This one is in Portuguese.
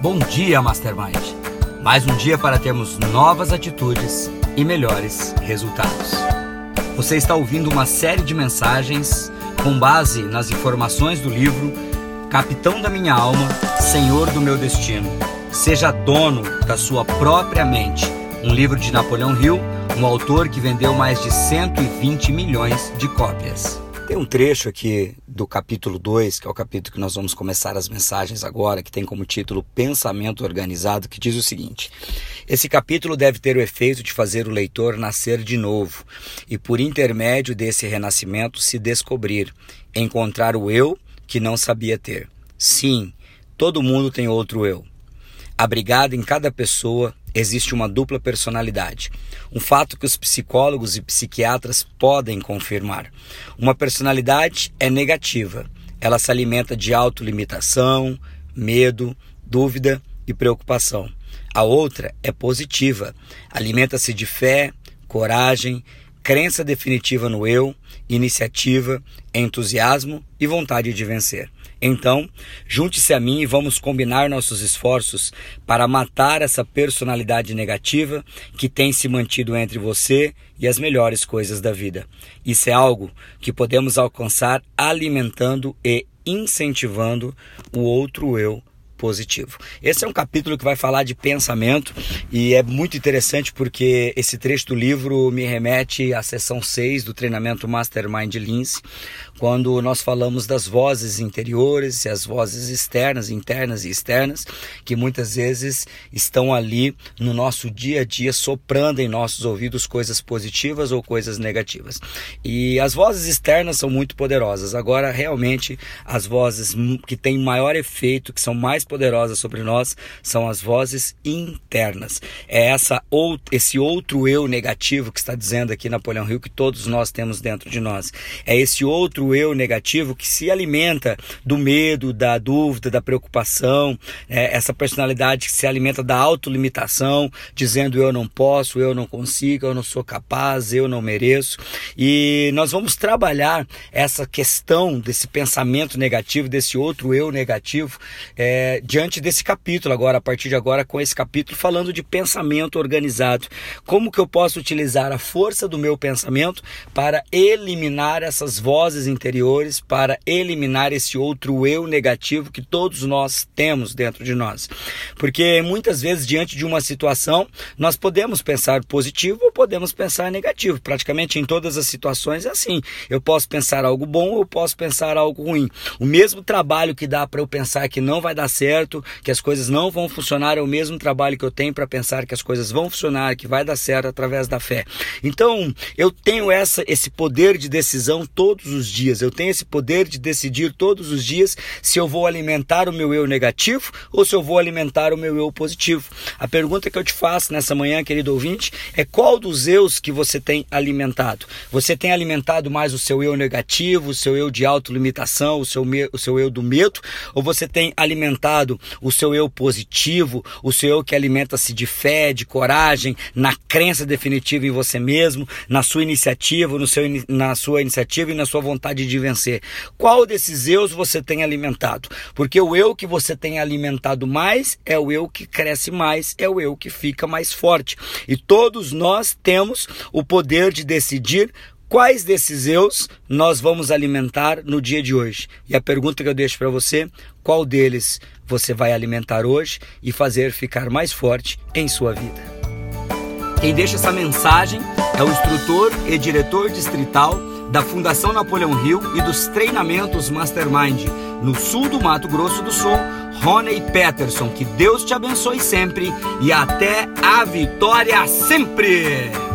Bom dia, Mastermind! Mais um dia para termos novas atitudes e melhores resultados. Você está ouvindo uma série de mensagens com base nas informações do livro Capitão da Minha Alma, Senhor do Meu Destino. Seja dono da sua própria mente. Um livro de Napoleão Hill, um autor que vendeu mais de 120 milhões de cópias. Tem um trecho aqui do capítulo 2, que é o capítulo que nós vamos começar as mensagens agora, que tem como título Pensamento Organizado, que diz o seguinte: Esse capítulo deve ter o efeito de fazer o leitor nascer de novo e, por intermédio desse renascimento, se descobrir, encontrar o eu que não sabia ter. Sim, todo mundo tem outro eu. Abrigado em cada pessoa existe uma dupla personalidade. Um fato que os psicólogos e psiquiatras podem confirmar. Uma personalidade é negativa. Ela se alimenta de autolimitação, medo, dúvida e preocupação. A outra é positiva. Alimenta-se de fé, coragem, crença definitiva no eu, iniciativa, entusiasmo e vontade de vencer. Então, junte-se a mim e vamos combinar nossos esforços para matar essa personalidade negativa que tem se mantido entre você e as melhores coisas da vida. Isso é algo que podemos alcançar alimentando e incentivando o outro eu positivo. Esse é um capítulo que vai falar de pensamento e é muito interessante porque esse trecho do livro me remete à sessão 6 do treinamento Mastermind Lince, quando nós falamos das vozes interiores e as vozes externas, internas e externas, que muitas vezes estão ali no nosso dia a dia soprando em nossos ouvidos coisas positivas ou coisas negativas. E as vozes externas são muito poderosas. Agora, realmente, as vozes que têm maior efeito, que são mais poderosas sobre nós são as vozes internas. É essa esse outro eu negativo que está dizendo aqui Napoleão Hill que todos nós temos dentro de nós. É esse outro eu negativo que se alimenta do medo, da dúvida, da preocupação, é essa personalidade que se alimenta da autolimitação, dizendo eu não posso, eu não consigo, eu não sou capaz, eu não mereço. E nós vamos trabalhar essa questão desse pensamento negativo, desse outro eu negativo, é, diante desse capítulo agora, a partir de agora, com esse capítulo falando de pensamento organizado. Como que eu posso utilizar a força do meu pensamento para eliminar essas vozes interiores, para eliminar esse outro eu negativo que todos nós temos dentro de nós. Porque muitas vezes, diante de uma situação, nós podemos pensar positivo ou podemos pensar negativo. Praticamente em todas as situações é assim. Eu posso pensar algo bom ou posso pensar algo ruim. O mesmo trabalho que dá para eu pensar que não vai dar certo certo, que as coisas não vão funcionar, é o mesmo trabalho que eu tenho para pensar que as coisas vão funcionar, que vai dar certo através da fé. Então, eu tenho essa esse poder de decisão todos os dias. Eu tenho esse poder de decidir todos os dias se eu vou alimentar o meu eu negativo ou se eu vou alimentar o meu eu positivo. A pergunta que eu te faço nessa manhã, querido ouvinte, é qual dos eus que você tem alimentado? Você tem alimentado mais o seu eu negativo, o seu eu de autolimitação, o seu, o seu eu do medo, ou você tem alimentado o seu eu positivo, o seu eu que alimenta-se de fé, de coragem, na crença definitiva em você mesmo, na sua iniciativa, no seu, na sua iniciativa e na sua vontade de vencer. Qual desses eus você tem alimentado? Porque o eu que você tem alimentado mais é o eu que cresce mais, é o eu que fica mais forte. E todos nós temos o poder de decidir quais desses eus nós vamos alimentar no dia de hoje. E a pergunta que eu deixo para você, qual deles você vai alimentar hoje e fazer ficar mais forte em sua vida. Quem deixa essa mensagem é o instrutor e diretor distrital da Fundação Napoleão Hill e dos treinamentos Mastermind no sul do Mato Grosso do Sul, Rony Peterson. Que Deus te abençoe sempre e até a vitória sempre!